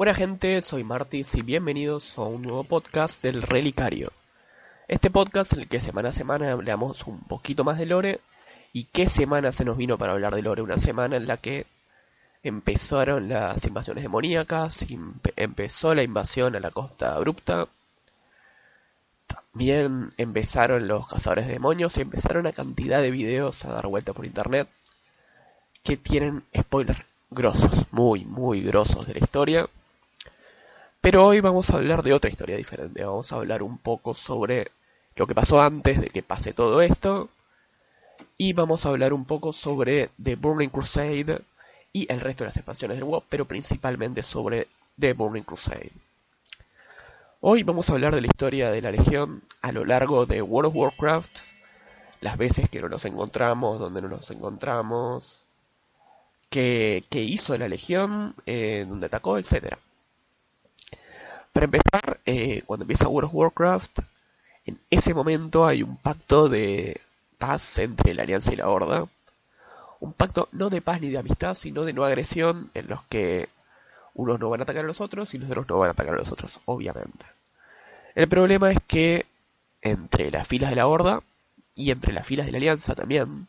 Buena gente, soy Martis y bienvenidos a un nuevo podcast del Relicario. Este podcast en el que semana a semana hablamos un poquito más de Lore y qué semana se nos vino para hablar de Lore. Una semana en la que empezaron las invasiones demoníacas, empezó la invasión a la costa abrupta, también empezaron los cazadores de demonios y empezaron una cantidad de videos a dar vuelta por internet que tienen spoilers grosos, muy, muy grosos de la historia pero hoy vamos a hablar de otra historia diferente. Vamos a hablar un poco sobre lo que pasó antes de que pase todo esto. Y vamos a hablar un poco sobre The Burning Crusade y el resto de las expansiones del WoW, pero principalmente sobre The Burning Crusade. Hoy vamos a hablar de la historia de la Legión a lo largo de World of Warcraft, las veces que no nos encontramos, donde no nos encontramos, qué, hizo la Legión, eh, dónde atacó, etcétera. Para empezar, eh, cuando empieza World of Warcraft, en ese momento hay un pacto de paz entre la Alianza y la Horda. Un pacto no de paz ni de amistad, sino de no agresión, en los que unos no van a atacar a los otros y los otros no van a atacar a los otros, obviamente. El problema es que entre las filas de la Horda y entre las filas de la Alianza también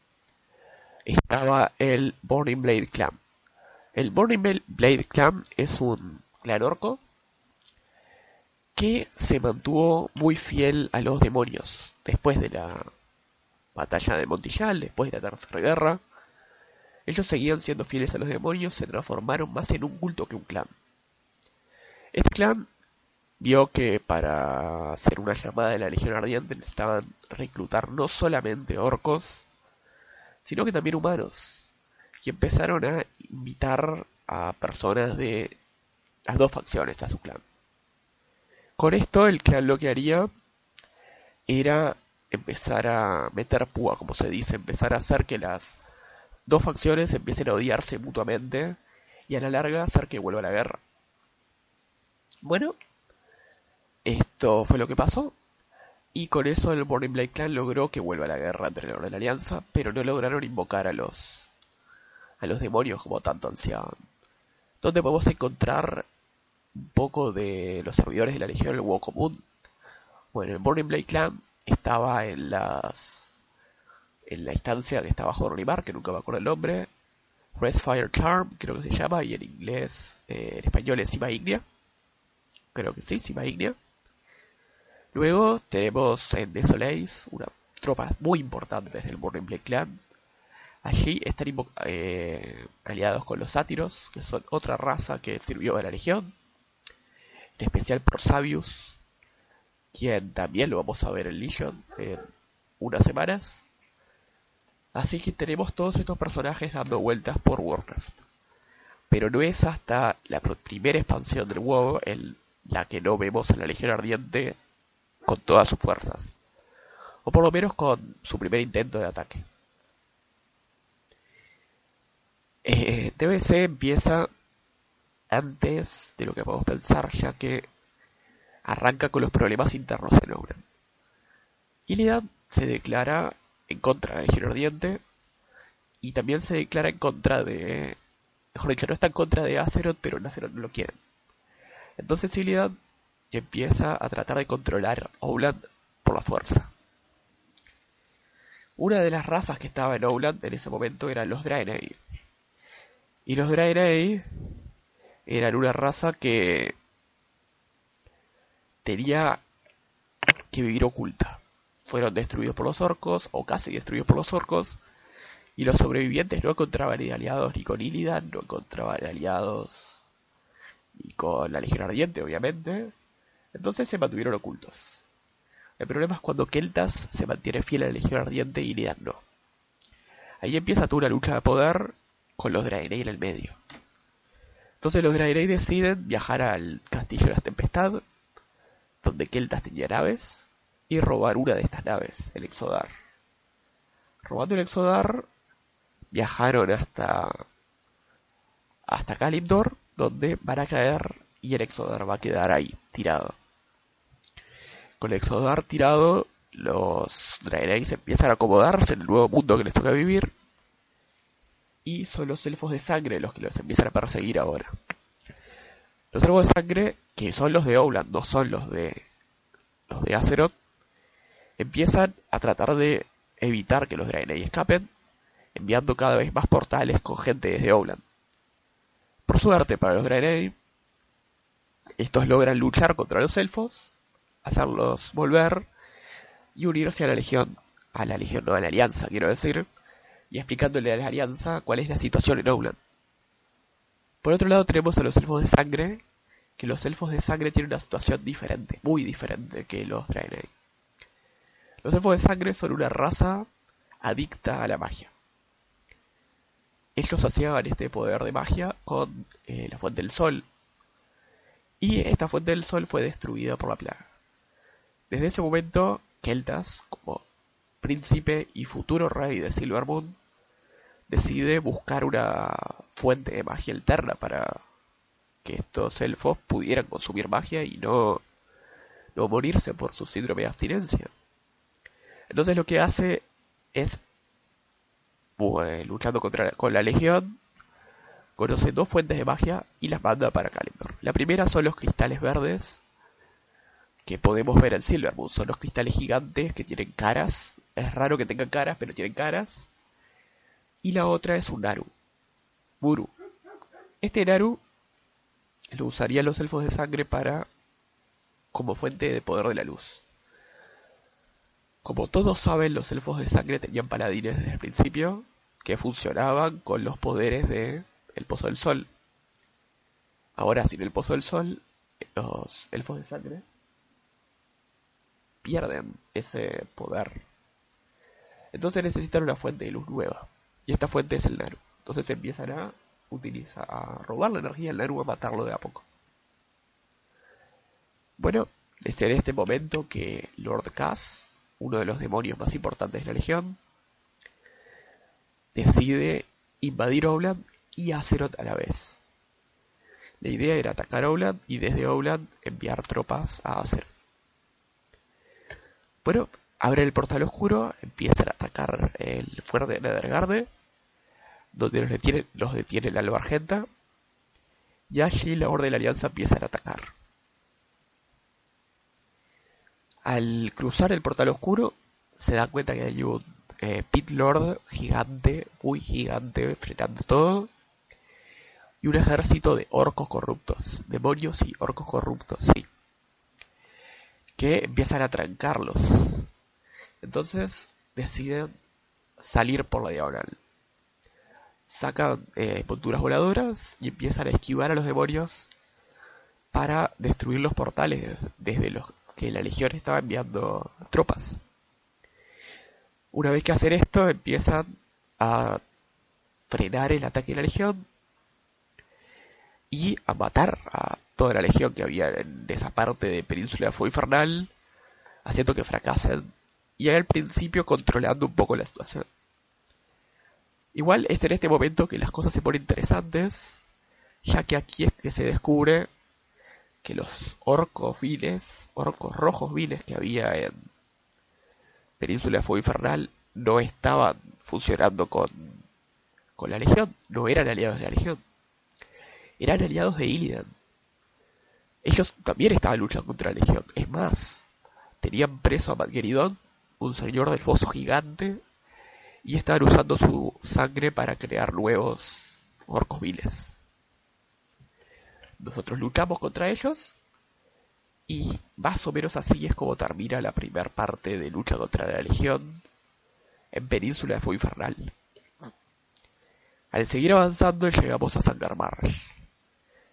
estaba el Burning Blade Clan. El Burning Blade Clan es un clan orco que se mantuvo muy fiel a los demonios después de la batalla de Montillal, después de la Tercera Guerra. Ellos seguían siendo fieles a los demonios, se transformaron más en un culto que un clan. Este clan vio que para hacer una llamada de la Legión Ardiente necesitaban reclutar no solamente orcos, sino que también humanos. Y empezaron a invitar a personas de las dos facciones a su clan. Con esto el clan lo que haría era empezar a meter púa, como se dice, empezar a hacer que las dos facciones empiecen a odiarse mutuamente y a la larga hacer que vuelva la guerra. Bueno, esto fue lo que pasó y con eso el Burning Blade Clan logró que vuelva la guerra entre los de la Alianza, pero no lograron invocar a los a los demonios como tanto ansiaban. Donde podemos encontrar un poco de los servidores de la Legión del WoW común. Bueno, el Burning Blade Clan estaba en las en la instancia que está bajo Ronimar, que nunca me acuerdo el nombre. Fire Charm, creo que se llama, y en inglés, eh, en español es Cima Ignea. Creo que sí, Cima Ignea. Luego tenemos en Desolace una tropa muy importante del Burning Blade Clan. Allí están eh, aliados con los sátiros, que son otra raza que sirvió a la Legión especial por Sabius, quien también lo vamos a ver en Legion en unas semanas. Así que tenemos todos estos personajes dando vueltas por Warcraft. Pero no es hasta la primera expansión del WoW en la que no vemos a la Legión Ardiente con todas sus fuerzas. O por lo menos con su primer intento de ataque. Eh, TBC empieza antes de lo que podemos pensar, ya que arranca con los problemas internos de Nouran. Illidan se declara en contra de Legión Ardiente y también se declara en contra de... Mejor dicho, no está en contra de Azeroth, pero en Azeroth no lo quieren. Entonces Illidan empieza a tratar de controlar Ouland por la fuerza. Una de las razas que estaba en Ouland en ese momento eran los Draenei. Y los Draenei eran una raza que tenía que vivir oculta. Fueron destruidos por los orcos, o casi destruidos por los orcos, y los sobrevivientes no encontraban aliados ni con Illidan, no encontraban aliados ni con la Legión Ardiente, obviamente. Entonces se mantuvieron ocultos. El problema es cuando Keltas se mantiene fiel a la Legión Ardiente y Illidan no. Ahí empieza toda una lucha de poder con los Draenei en el medio. Entonces los Draenei deciden viajar al castillo de la tempestad, donde Keltas tenía naves, y robar una de estas naves, el Exodar. Robando el Exodar, viajaron hasta hasta Kalimdor, donde van a caer y el Exodar va a quedar ahí, tirado. Con el Exodar tirado, los Draenei empiezan a acomodarse en el nuevo mundo que les toca vivir y son los elfos de sangre los que los empiezan a perseguir ahora. Los elfos de sangre, que son los de Ouland, no son los de los de Azeroth, empiezan a tratar de evitar que los Draenei escapen, enviando cada vez más portales con gente desde Ouland. Por suerte para los Draenei, estos logran luchar contra los elfos, hacerlos volver y unirse a la legión, a la legión, no a la alianza, quiero decir, y explicándole a la alianza cuál es la situación en Ouland. Por otro lado tenemos a los elfos de sangre, que los elfos de sangre tienen una situación diferente, muy diferente que los Draenei. Los elfos de sangre son una raza adicta a la magia. Ellos hacían este poder de magia con eh, la fuente del sol. Y esta fuente del sol fue destruida por la plaga. Desde ese momento, Keltas, como príncipe y futuro rey de Silvermoon, decide buscar una fuente de magia alterna para que estos elfos pudieran consumir magia y no, no morirse por su síndrome de abstinencia. Entonces lo que hace es, pues, luchando contra, con la legión, conoce dos fuentes de magia y las manda para Kalimdor. La primera son los cristales verdes que podemos ver en Silvermoon. Son los cristales gigantes que tienen caras. Es raro que tengan caras, pero tienen caras y la otra es un Naru. Buru. Este Naru lo usarían los elfos de sangre para como fuente de poder de la luz. Como todos saben, los elfos de sangre tenían paladines desde el principio que funcionaban con los poderes de el Pozo del Sol. Ahora, sin el Pozo del Sol, los elfos de sangre pierden ese poder. Entonces necesitan una fuente de luz nueva. Y esta fuente es el Naru. Entonces empiezan a utilizar, a robar la energía del Naru a matarlo de a poco. Bueno, es en este momento que Lord Cass, uno de los demonios más importantes de la Legión, decide invadir Ouland y Azeroth a la vez. La idea era atacar Ouland y desde Ouland enviar tropas a Azeroth. Bueno, abre el portal oscuro, empiezan a atacar el fuerte de Nethergarde, donde los detiene, los detiene la Albargenta, y allí la Orden de la Alianza empieza a atacar. Al cruzar el portal oscuro, se dan cuenta que hay un eh, Pit Lord gigante, muy gigante, frenando todo, y un ejército de orcos corruptos, demonios y orcos corruptos, sí, que empiezan a trancarlos entonces deciden salir por la diagonal. Sacan eh, monturas voladoras y empiezan a esquivar a los demonios para destruir los portales desde los que la legión estaba enviando tropas. Una vez que hacen esto, empiezan a frenar el ataque de la legión y a matar a toda la legión que había en esa parte de Península de Fuego Infernal, haciendo que fracasen y al principio controlando un poco la situación. Igual es en este momento que las cosas se ponen interesantes, ya que aquí es que se descubre que los orcos viles, orcos rojos viles que había en Península de Fuego Infernal no estaban funcionando con, con la Legión, no eran aliados de la Legión, eran aliados de Illidan. Ellos también estaban luchando contra la Legión, es más, tenían preso a Madgeridon un señor del foso gigante y estaban usando su sangre para crear nuevos orcos viles. Nosotros luchamos contra ellos y más o menos así es como termina la primera parte de lucha contra la Legión en Península de Fuego Infernal. Al seguir avanzando llegamos a Sangarmarsh.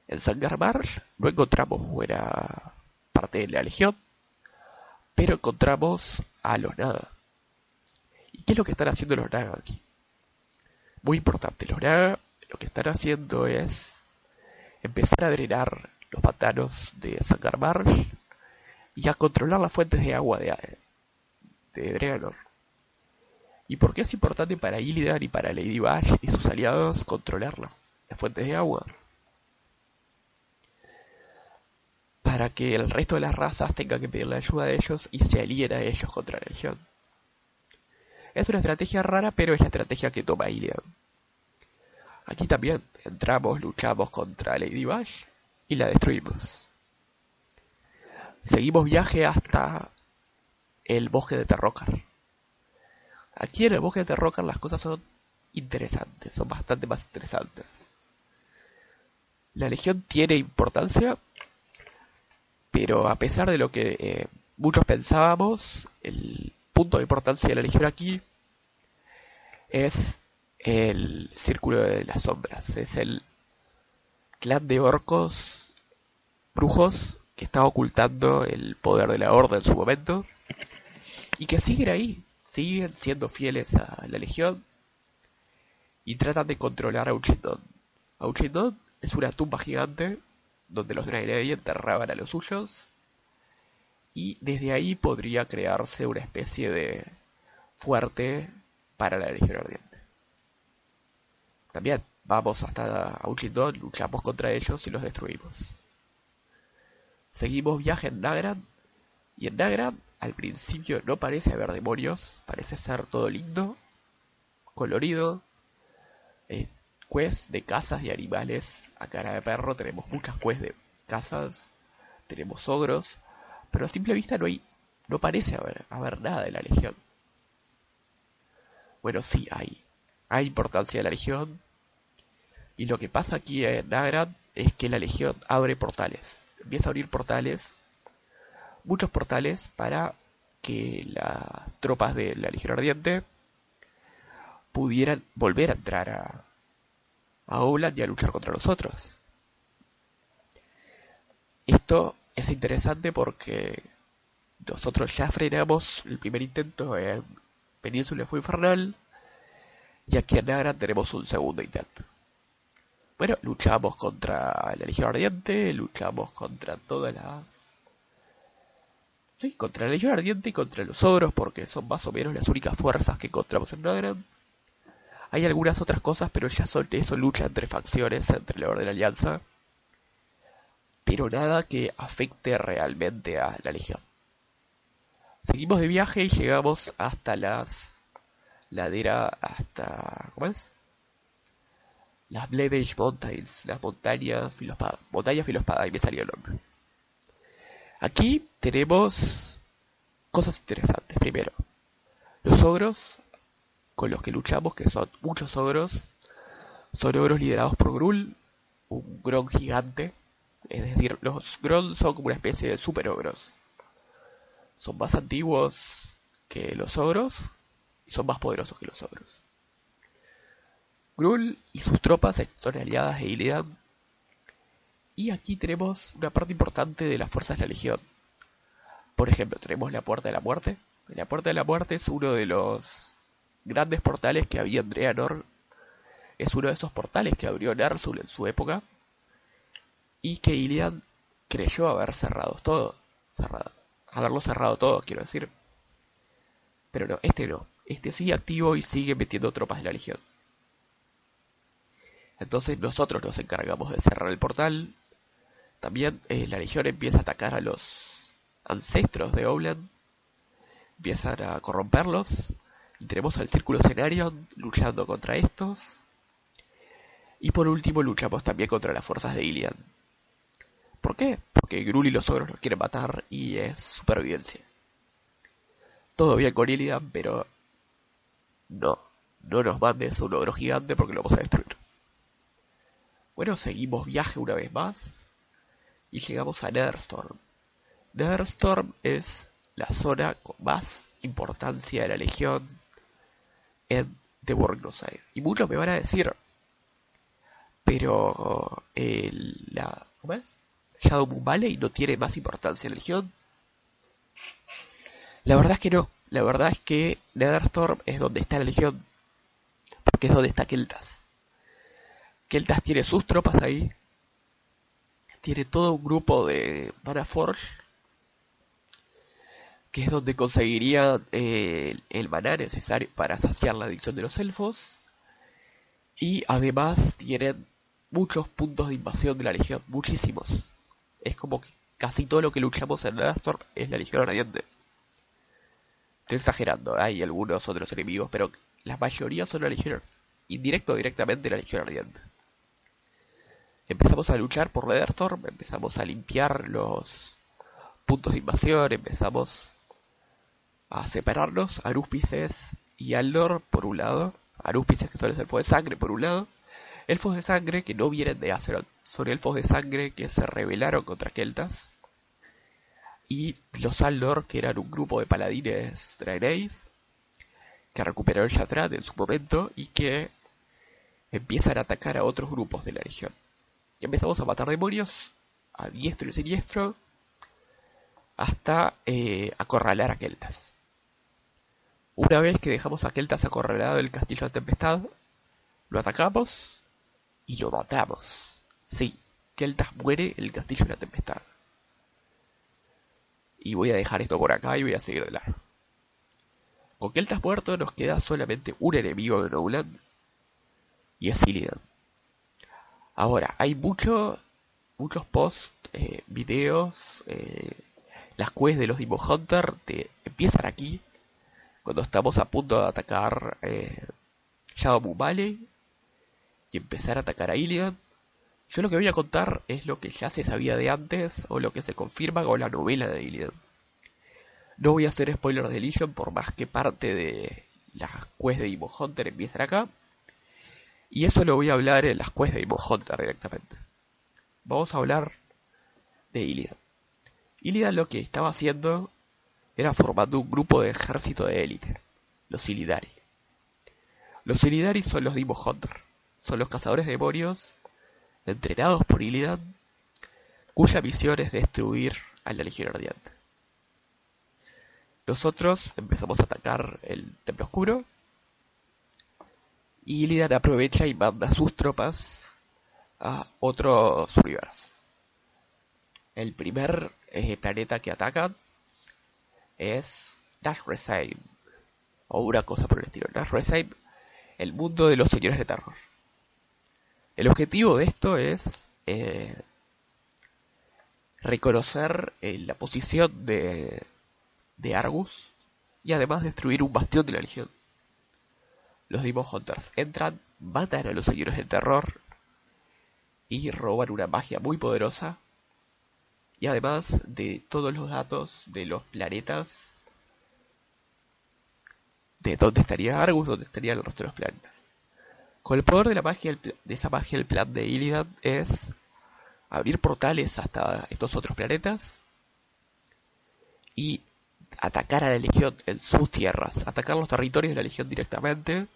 En Sangarmarsh no encontramos buena parte de la Legión, pero encontramos a los Naga. ¿Y qué es lo que están haciendo los Naga aquí? Muy importante, los Naga lo que están haciendo es empezar a drenar los pantanos de Sangarmarsh y a controlar las fuentes de agua de, de. ¿Y por qué es importante para Illidan y para Lady Bash y sus aliados controlarla? Las fuentes de agua. Para que el resto de las razas tenga que pedir la ayuda de ellos y se alíen a ellos contra la Legión. Es una estrategia rara, pero es la estrategia que toma Illidan. Aquí también entramos, luchamos contra Lady Bash y la destruimos. Seguimos viaje hasta el bosque de Terrocar. Aquí en el bosque de Terrocar las cosas son interesantes, son bastante más interesantes. La legión tiene importancia, pero a pesar de lo que eh, muchos pensábamos, el punto de importancia de la legión aquí es el círculo de las sombras, es el clan de orcos brujos que está ocultando el poder de la horda en su momento y que siguen ahí, siguen siendo fieles a la legión y tratan de controlar a Uchindon. Uchindon es una tumba gigante donde los Draenei enterraban a los suyos y desde ahí podría crearse una especie de fuerte para la Legión Ardiente. También vamos hasta Auchindon, luchamos contra ellos y los destruimos. Seguimos viaje en Nagrand y en Nagrand al principio no parece haber demonios, parece ser todo lindo, colorido, eh, de casas de animales a cara de perro, tenemos muchas quests de casas, tenemos ogros, pero a simple vista no hay, no parece haber, haber nada de la legión. Bueno, sí hay, hay importancia de la legión, y lo que pasa aquí en Nagrand es que la legión abre portales, empieza a abrir portales muchos portales para que las tropas de la Legión Ardiente pudieran volver a entrar a, a Oland y a luchar contra nosotros. Esto es interesante porque nosotros ya frenamos el primer intento en Península fue infernal y aquí en Nagra tenemos un segundo intento. Bueno, luchamos contra la Legión Ardiente, luchamos contra todas las Sí, contra la Legión Ardiente y contra los ogros, porque son más o menos las únicas fuerzas que encontramos en Nagrand. Hay algunas otras cosas, pero ya son eso, lucha entre facciones, entre la Orden de la Alianza. Pero nada que afecte realmente a la Legión. Seguimos de viaje y llegamos hasta las ladera, hasta, ¿cómo es? Las Bledage Mountains, las montañas filospada, montañas filospada, y me salió el nombre. Aquí tenemos cosas interesantes. Primero, los ogros con los que luchamos, que son muchos ogros, son ogros liderados por Grul, un Gron gigante. Es decir, los Gron son como una especie de super ogros. Son más antiguos que los ogros y son más poderosos que los ogros. Grul y sus tropas son aliadas de Illidan y aquí tenemos una parte importante de las fuerzas de la Legión. Por ejemplo, tenemos la Puerta de la Muerte. La Puerta de la Muerte es uno de los grandes portales que había en Draenor. Es uno de esos portales que abrió Ner'zhul en su época. Y que Iliad creyó haber cerrado todo. Cerrado. Haberlo cerrado todo, quiero decir. Pero no, este no. Este sigue activo y sigue metiendo tropas de la Legión. Entonces nosotros nos encargamos de cerrar el portal, también eh, la legión empieza a atacar a los ancestros de Obland, empiezan a corromperlos, y tenemos al Círculo escenario luchando contra estos. Y por último luchamos también contra las fuerzas de Ilian. ¿Por qué? Porque Grul y los ogros nos quieren matar y es supervivencia. Todo bien con Ilian, pero no, no nos mandes un ogro gigante porque lo vamos a destruir. Bueno, seguimos viaje una vez más y llegamos a Netherstorm. Netherstorm es la zona con más importancia de la Legión en The Side. Y muchos me van a decir, pero el, la, ¿cómo es? Shadow Moon Valley no tiene más importancia en la Legión. La verdad es que no. La verdad es que Netherstorm es donde está la Legión. Porque es donde está Keltas. Keltas tiene sus tropas ahí tiene todo un grupo de Mana Forge, que es donde conseguirían eh, el maná necesario para saciar la adicción de los elfos. Y además tienen muchos puntos de invasión de la Legión, muchísimos. Es como que casi todo lo que luchamos en Netherstorm es la Legión Radiante. Estoy exagerando, hay algunos otros enemigos, pero la mayoría son la Legión indirecto o directamente la Legión Ardiente. Empezamos a luchar por Netherstorm, empezamos a limpiar los puntos de invasión, empezamos a separarnos, Arúspices y Aldor por un lado, Arúspices que son los elfos de sangre por un lado, elfos de sangre que no vienen de Azeroth, son elfos de sangre que se rebelaron contra Keltas, y los Aldor que eran un grupo de paladines Draenei que recuperó el Shatrat en su momento y que empiezan a atacar a otros grupos de la región. Y empezamos a matar demonios a diestro y siniestro hasta eh, acorralar a Keltas. Una vez que dejamos a Keltas acorralado del castillo de tempestad, lo atacamos y lo matamos. Sí, Keltas muere el castillo de la tempestad. Y voy a dejar esto por acá y voy a seguir de largo. Con Keltas muerto nos queda solamente un enemigo de Nowland y es Illidan. Ahora, hay mucho, muchos posts, eh, videos, eh, las quests de los Demon Hunter te empiezan aquí, cuando estamos a punto de atacar eh, Shadow Valley y empezar a atacar a Illidan. Yo lo que voy a contar es lo que ya se sabía de antes o lo que se confirma con la novela de Illidan. No voy a hacer spoiler de Legion por más que parte de las quests de Demon Hunter empiezan acá. Y eso lo voy a hablar en las quests de Demon Hunter directamente. Vamos a hablar de Illidan. Illidan lo que estaba haciendo era formando un grupo de ejército de élite, los Illidari. Los Illidari son los Demon Hunter, son los cazadores de demonios entrenados por Illidan, cuya misión es destruir a la Legión Ardiente. Nosotros empezamos a atacar el Templo Oscuro y Illidan aprovecha y manda sus tropas a otros universos. El primer eh, planeta que atacan es Nashresaim o una cosa por el estilo. Nashresaim, el mundo de los señores de terror. El objetivo de esto es eh, reconocer eh, la posición de Argus y además destruir un bastión de la Legión. Los Demon Hunters entran, matan a los señores del terror y roban una magia muy poderosa y además de todos los datos de los planetas de dónde estaría Argus, dónde estarían los resto de los planetas. Con el poder de la magia, de esa magia, el plan de Illidan es abrir portales hasta estos otros planetas y atacar a la Legión en sus tierras, atacar los territorios de la Legión directamente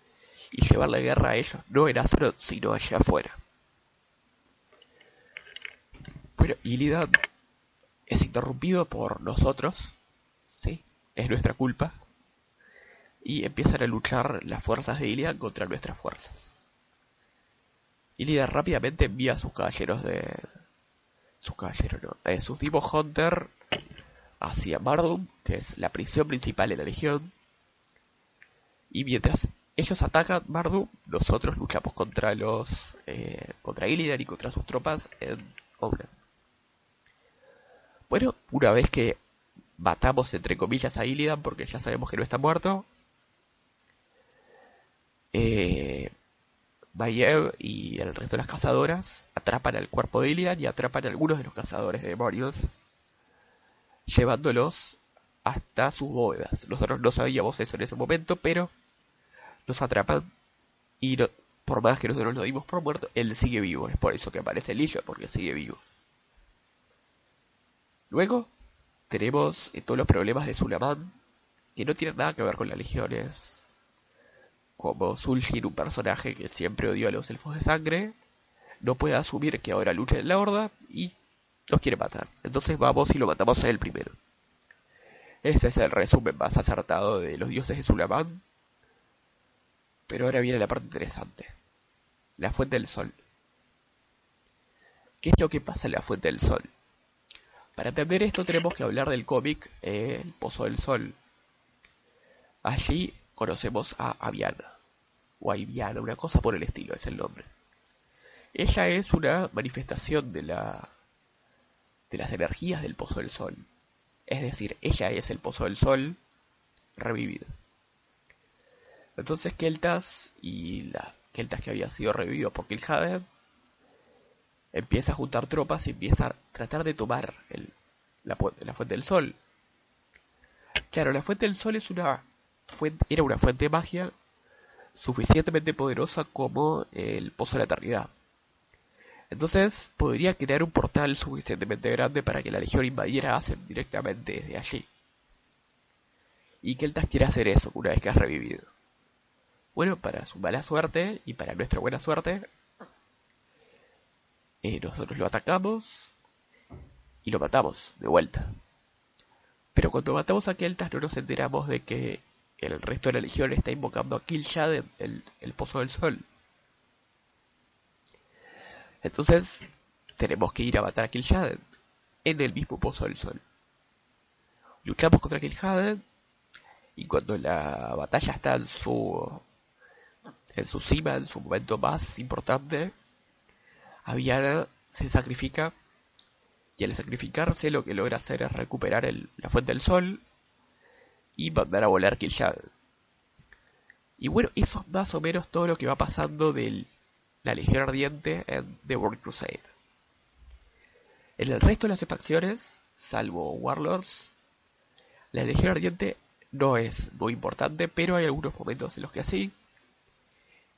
y llevar la guerra a ellos, no en Azeroth, sino allá afuera. Bueno, Illidan es interrumpido por nosotros, sí, es nuestra culpa, y empiezan a luchar las fuerzas de Illidan contra nuestras fuerzas. Illidan rápidamente envía a sus caballeros de... sus caballeros, no, eh, sus Demon Hunter hacia Mardum, que es la prisión principal de la Legión. Y mientras ellos atacan Mardum, nosotros luchamos contra los eh, contra Illidan y contra sus tropas en Obra. Bueno, una vez que matamos entre comillas a Illidan, porque ya sabemos que no está muerto, eh, y el resto de las cazadoras atrapan al cuerpo de Illidan y atrapan a algunos de los cazadores de demonios llevándolos hasta sus bóvedas. Nosotros no sabíamos eso en ese momento, pero nos atrapan y por más que nosotros lo dimos por muerto, él sigue vivo. Es por eso que aparece Lillo, porque sigue vivo. Luego tenemos eh, todos los problemas de Sulaman, que no tienen nada que ver con las legiones. Como Zul'jin, un personaje que siempre odió a los elfos de sangre, no puede asumir que ahora lucha en la horda y nos quiere matar. Entonces vamos y lo matamos a él primero. Ese es el resumen más acertado de los dioses de Sulamán. Pero ahora viene la parte interesante. La fuente del sol. ¿Qué es lo que pasa en la Fuente del Sol? Para entender esto tenemos que hablar del cómic eh, El Pozo del Sol. Allí conocemos a Aviana, o Aviana, una cosa por el estilo, es el nombre. Ella es una manifestación de la de las energías del Pozo del Sol. Es decir, ella es el Pozo del Sol revivido. Entonces Keltas y la Keltas que había sido revivido por Kil'jaeden empieza a juntar tropas y empieza a tratar de tomar la, fuente del sol. Claro, la fuente del sol es una fuente, era una fuente de magia suficientemente poderosa como el pozo de la eternidad. Entonces podría crear un portal suficientemente grande para que la legión invadiera Asen directamente desde allí. Y Keltas quiere hacer eso una vez que ha revivido. Bueno, para su mala suerte y para nuestra buena suerte, eh, nosotros lo atacamos y lo matamos de vuelta. Pero cuando matamos a Keltas no nos enteramos de que el resto de la legión está invocando a Kil'jaeden, el, el Pozo del Sol. Entonces tenemos que ir a matar a Kil'jaeden en el mismo Pozo del Sol. Luchamos contra Kil'jaeden y cuando la batalla está en su en su cima, en su momento más importante, Aviana se sacrifica y al sacrificarse lo que logra hacer es recuperar la fuente del sol y mandar a volar Kil'jaeden. Y bueno, eso es más o menos todo lo que va pasando de la Legión Ardiente en The World Crusade. En el resto de las facciones, salvo Warlords, la Legión Ardiente no es muy importante, pero hay algunos momentos en los que sí.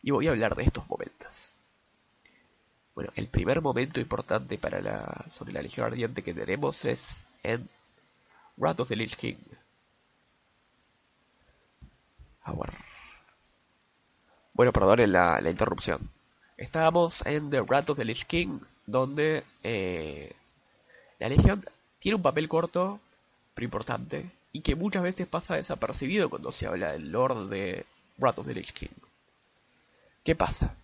Y voy a hablar de estos momentos. Bueno, el primer momento importante para la, sobre la Legión Ardiente que tenemos es en Wrath of the Lich King. Bueno, perdonen la, la, interrupción. Estábamos en The Wrath of the Lich King, donde eh, la Legión tiene un papel corto, pero importante, y que muchas veces pasa desapercibido cuando se habla del Lord de Wrath of the Lich King. ¿Qué pasa?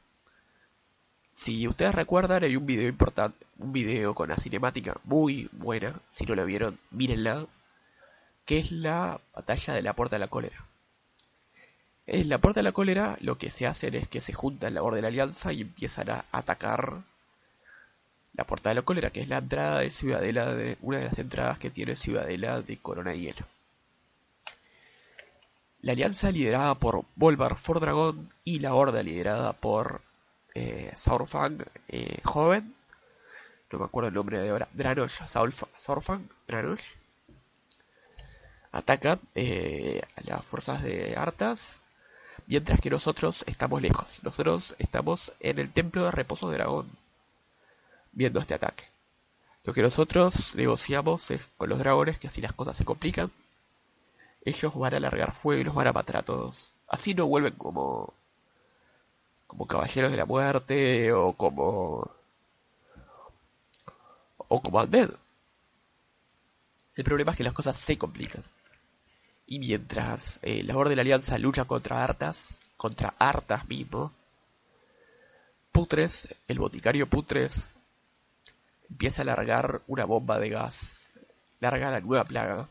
Si ustedes recuerdan, hay un video importante, un video con una cinemática muy buena. Si no la vieron, mírenla. Que es la batalla de la Puerta de la Cólera. En la Puerta de la Cólera lo que se hace es que se juntan la Orden de la Alianza y empiezan a atacar la Puerta de la Cólera, que es la entrada de Ciudadela, de, una de las entradas que tiene Ciudadela de Corona y Hielo. La alianza liderada por Volvar Fordragón y la horda liderada por eh, Saurfang eh, joven, no me acuerdo el nombre de ahora, Dranosh, Saurfang, Dranosh, atacan eh, a las fuerzas de Artas, mientras que nosotros estamos lejos. Nosotros estamos en el templo de reposo de dragón, viendo este ataque. Lo que nosotros negociamos es con los dragones que así las cosas se complican. Ellos van a alargar fuego y los van a matar a todos. Así no vuelven como como Caballeros de la Muerte o como o como Undead. El problema es que las cosas se complican. Y mientras eh, la Orden de la Alianza lucha contra Artas, contra Artas mismo, Putres, el boticario Putres, empieza a largar una bomba de gas, larga la nueva plaga,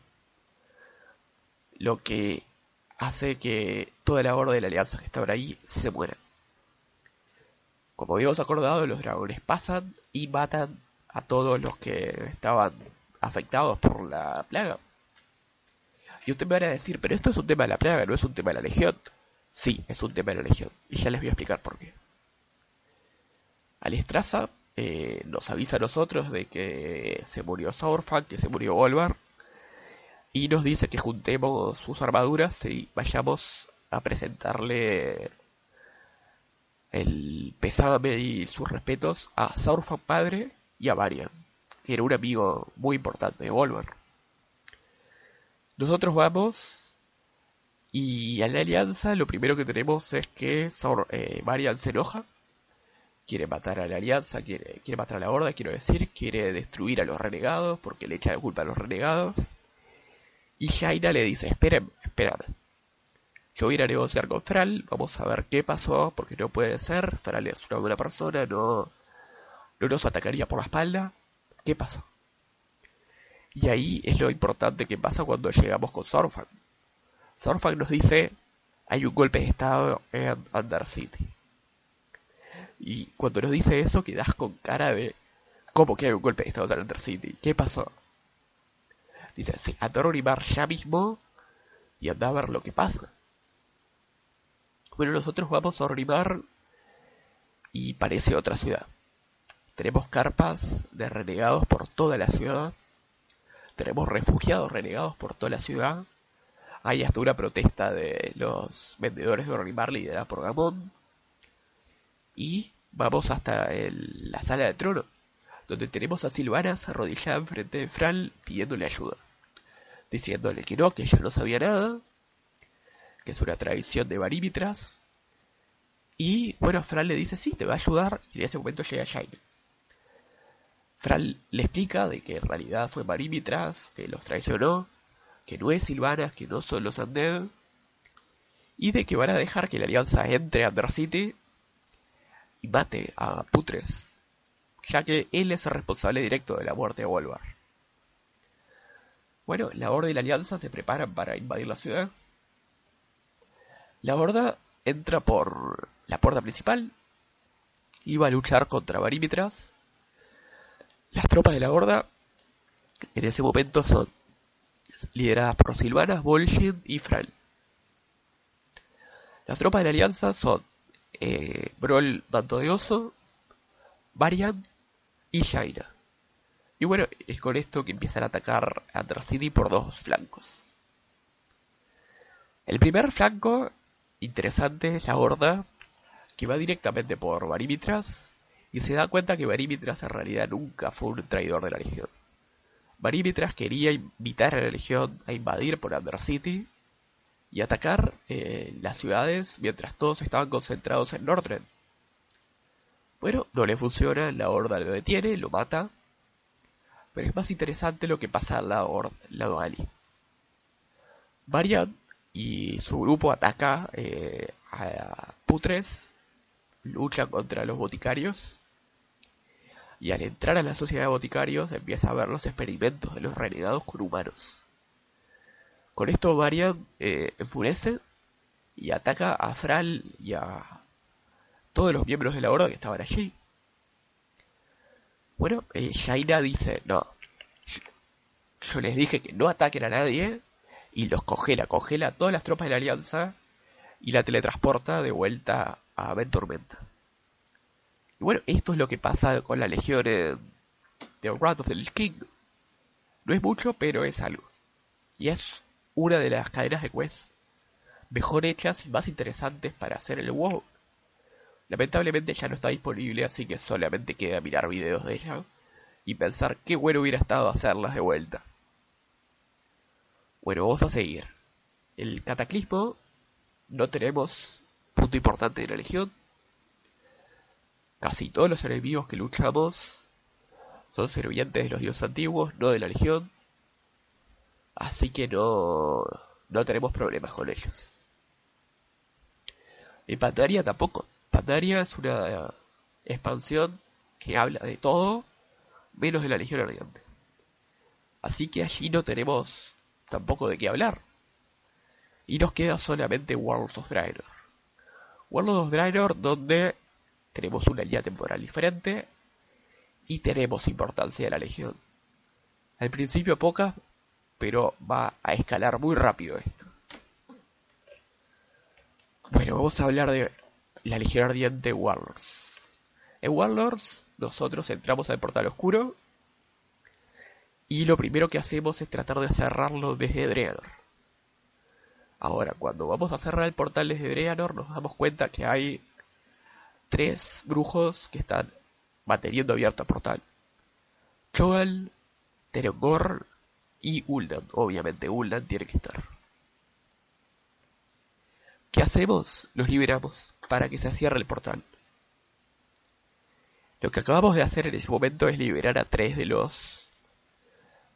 lo que hace que toda la Orden de la Alianza que estaba ahí se muera. Como habíamos acordado, los dragones pasan y matan a todos los que estaban afectados por la plaga. Y usted me va a decir, pero esto es un tema de la plaga, no es un tema de la legión. Sí, es un tema de la legión. Y ya les voy a explicar por qué. Alestraza eh, nos avisa a nosotros de que se murió Saurfang, que se murió Volvar. Y nos dice que juntemos sus armaduras y vayamos a presentarle el pésame y sus respetos a Saurfang padre y a Varian, que era un amigo muy importante de Volver. Nosotros vamos y en la alianza lo primero que tenemos es que Saur, eh, Varian se enoja, quiere matar a la alianza, quiere, matar a la horda, quiero decir, quiere destruir a los renegados porque le echa de culpa a los renegados. Y Shaina le dice, esperen, espérame, yo voy a ir a negociar con Fral, vamos a ver qué pasó, porque no puede ser, Fral es una buena persona, no, no nos atacaría por la espalda. ¿Qué pasó? Y ahí es lo importante que pasa cuando llegamos con Sorfang. Sorfang nos dice, hay un golpe de estado en Undercity. Y cuando nos dice eso, quedas con cara de, ¿cómo que hay un golpe de estado en Undercity? ¿Qué pasó? Dice, sí, anda a ya mismo y anda a ver lo que pasa. Bueno, nosotros vamos a Orimar y parece otra ciudad. Tenemos carpas de renegados por toda la ciudad. Tenemos refugiados renegados por toda la ciudad. Hay hasta una protesta de los vendedores de Orimar liderada por Gamón. Y vamos hasta la sala de trono, donde tenemos a Silvanas arrodillada enfrente de Fral pidiéndole ayuda. Diciéndole que no, que ella no sabía nada, que es una tradición de Barímitras. Y bueno, Fral le dice, sí, te va a ayudar, y en ese momento llega Shine. Fral le explica de que en realidad fue Barímitras, que los traicionó, que no es Silvanas, que no son los Undead, y de que van a dejar que la alianza entre a Undercity y mate a Putres, ya que él es el responsable directo de la muerte de Wolvar. Bueno, la Horda y la Alianza se preparan para invadir la ciudad. La Horda entra por la puerta principal va a luchar contra Barímitras. Las tropas de la Horda en ese momento son lideradas por Silvanas, Vol'jin y Fral. Las tropas de la Alianza son eh, Brawl Manto Oso, Varian y Shaina. Y bueno, es con esto que empiezan a atacar a City por dos flancos. El primer flanco interesante es la horda que va directamente por Barímitras y se da cuenta que Barímitras en realidad nunca fue un traidor de la Legión. Barímitras quería invitar a la Legión a invadir por Undercity y atacar eh, las ciudades mientras todos estaban concentrados en Nordren. Bueno, no le funciona, la horda lo detiene, lo mata, pero es más interesante lo que pasa al lado, lado Ali. Varian y su grupo ataca eh, a Putres, lucha contra los boticarios, y al entrar a la sociedad de boticarios empieza a ver los experimentos de los renegados con humanos. Con esto Varian eh, enfurece y ataca a Fral y a todos los miembros de la horda que estaban allí. Bueno, eh, Shaina dice, no, yo les dije que no ataquen a nadie y los congela, congela a todas las tropas de la alianza y la teletransporta de vuelta a Venturmenta. Y bueno, esto es lo que pasa con la legión de Wrath of the King. No es mucho, pero es algo. Y es una de las cadenas de quests mejor hechas y más interesantes para hacer el WoW. Lamentablemente ya no está disponible, así que solamente queda mirar videos de ella y pensar qué bueno hubiera estado hacerlas de vuelta. Bueno, vamos a seguir. El cataclismo no tenemos punto importante de la legión. Casi todos los enemigos que luchamos son servientes de los dioses antiguos, no de la legión. Así que no, no tenemos problemas con ellos. En Pandaria tampoco. Pandaria es una expansión que habla de todo menos de la Legión Ardiente. Así que allí no tenemos tampoco de qué hablar. Y nos queda solamente Worlds of Draenor. Worlds of Draenor donde tenemos una línea temporal diferente y tenemos importancia de la Legión. Al principio poca, pero va a escalar muy rápido esto. Bueno, vamos a hablar de la Legión Ardiente Warlords. En Warlords nosotros entramos al portal oscuro y lo primero que hacemos es tratar de cerrarlo desde Dreanor. Ahora, cuando vamos a cerrar el portal desde Dreanor nos damos cuenta que hay tres brujos que están manteniendo abierto el portal. Chogal, Terengor y Uldan. Obviamente Uldan tiene que estar. ¿Qué hacemos? Los liberamos para que se cierre el portal. Lo que acabamos de hacer en ese momento es liberar a tres de los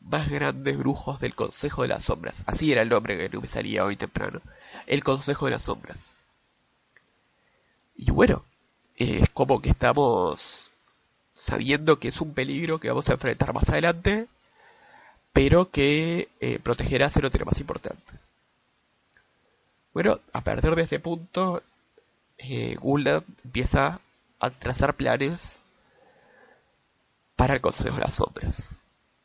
más grandes brujos del Consejo de las Sombras. Así era el nombre que no me salía hoy temprano. El Consejo de las Sombras. Y bueno, es como que estamos sabiendo que es un peligro que vamos a enfrentar más adelante, pero que eh, protegerá ser otro más importante. Bueno, a partir de este punto, eh, empieza a trazar planes para el Consejo de las Sombras.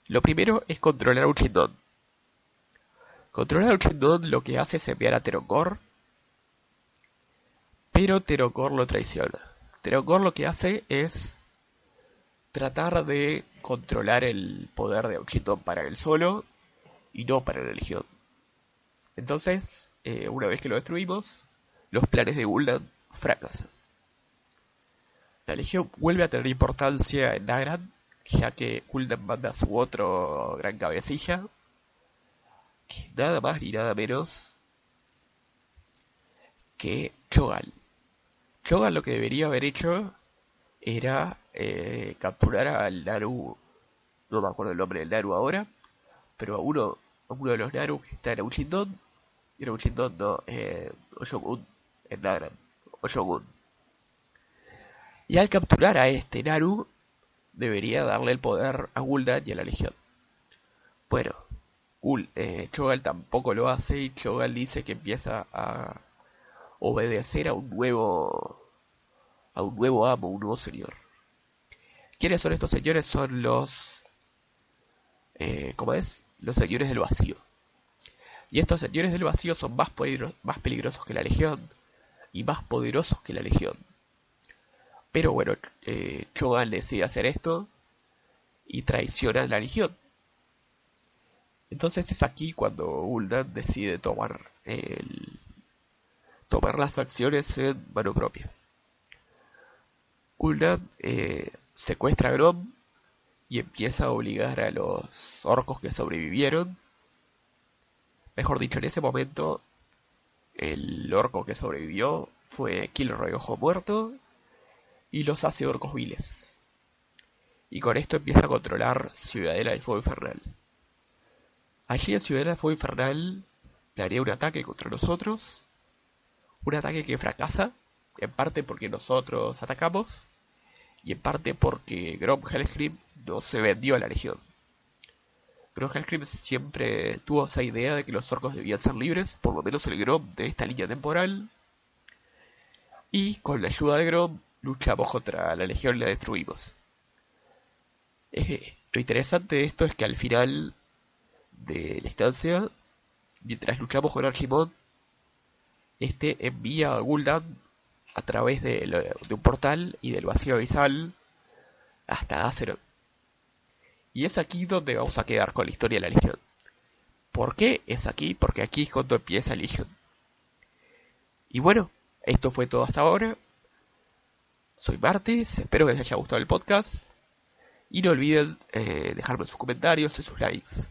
Lo primero es controlar a Uchindon. Controlar a Uchindon lo que hace es enviar a Terongor, pero Terongor lo traiciona. Terongor lo que hace es tratar de controlar el poder de Uchindon para él solo y no para la Legión. Entonces, eh, una vez que lo destruimos, los planes de Gul'dan fracasan. La Legión vuelve a tener importancia en Nagran ya que Gul'dan manda a su otro gran cabecilla, nada más ni nada menos que Chogal. Chogal lo que debería haber hecho era eh, capturar al Naru, no me acuerdo el nombre del Naru ahora, pero a uno, uno de los Naru que está en Auchindon, en Auchindon no, eh, Oshogun, en Nagran, Oshogun. Y al capturar a este Naru, debería darle el poder a Gul'dan y a la Legión. Bueno, Gul, eh, Chogal tampoco lo hace y Chogal dice que empieza a obedecer a un nuevo a un nuevo amo, un nuevo señor. ¿Quiénes son estos señores? Son los eh, ¿cómo es? Los señores del vacío. Y estos señores del vacío son más, más peligrosos que la Legión y más poderosos que la Legión. Pero bueno, eh, Chogan decide hacer esto y traiciona a la Legión. Entonces es aquí cuando Gul'dan decide tomar el, tomar las acciones en mano propia. Gul'dan eh, secuestra a Grom y empieza a obligar a los orcos que sobrevivieron. Mejor dicho, en ese momento el orco que sobrevivió fue Kilroy Ojo Muerto y los hace orcos viles. Y con esto empieza a controlar Ciudadela del Fuego Infernal. Allí en Ciudadela del Fuego Infernal planea un ataque contra nosotros, un ataque que fracasa, en parte porque nosotros atacamos, y en parte porque Grom Hellscream no se vendió a la Legión. Grom Hellscream siempre tuvo esa idea de que los orcos debían ser libres, por lo menos el Grom de esta línea temporal, y con la ayuda de Grom luchamos contra la legión y la destruimos. Eh, lo interesante de esto es que al final de la instancia, mientras luchamos con Archimon, este envía a Gul'dan a través de, un portal y del vacío abisal hasta Azeroth. Y es aquí donde vamos a quedar con la historia de la Legión. ¿Por qué es aquí? Porque aquí es cuando empieza Legión. Y bueno, esto fue todo hasta ahora. Soy Martis, espero que les haya gustado el podcast. Y no olviden eh, dejarme sus comentarios y sus likes.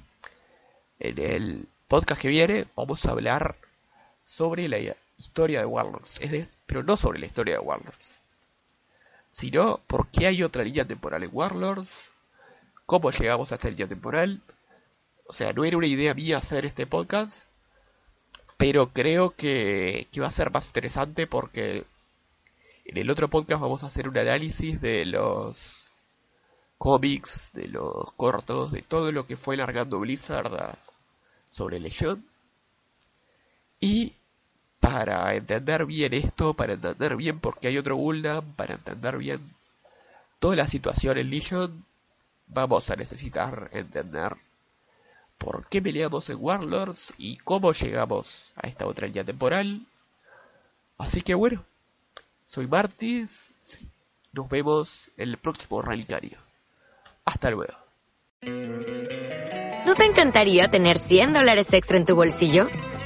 En el podcast que viene vamos a hablar sobre la historia de Warlords, pero no sobre la historia de Warlords, sino por qué hay otra línea temporal en Warlords, cómo llegamos a esta línea temporal. O sea, no era una idea mía hacer este podcast, pero creo que, que va a ser más interesante porque en el otro podcast vamos a hacer un análisis de los cómics, de los cortos, de todo lo que fue largando Blizzard sobre Legion. Y para entender bien esto, para entender bien por qué hay otro Gul'dan, para entender bien toda la situación en Legion, vamos a necesitar entender por qué peleamos en Warlords y cómo llegamos a esta otra línea temporal. Así que bueno, soy Martis. Nos vemos en el próximo Relicario. Hasta luego. ¿No te encantaría tener 100 dólares extra en tu bolsillo?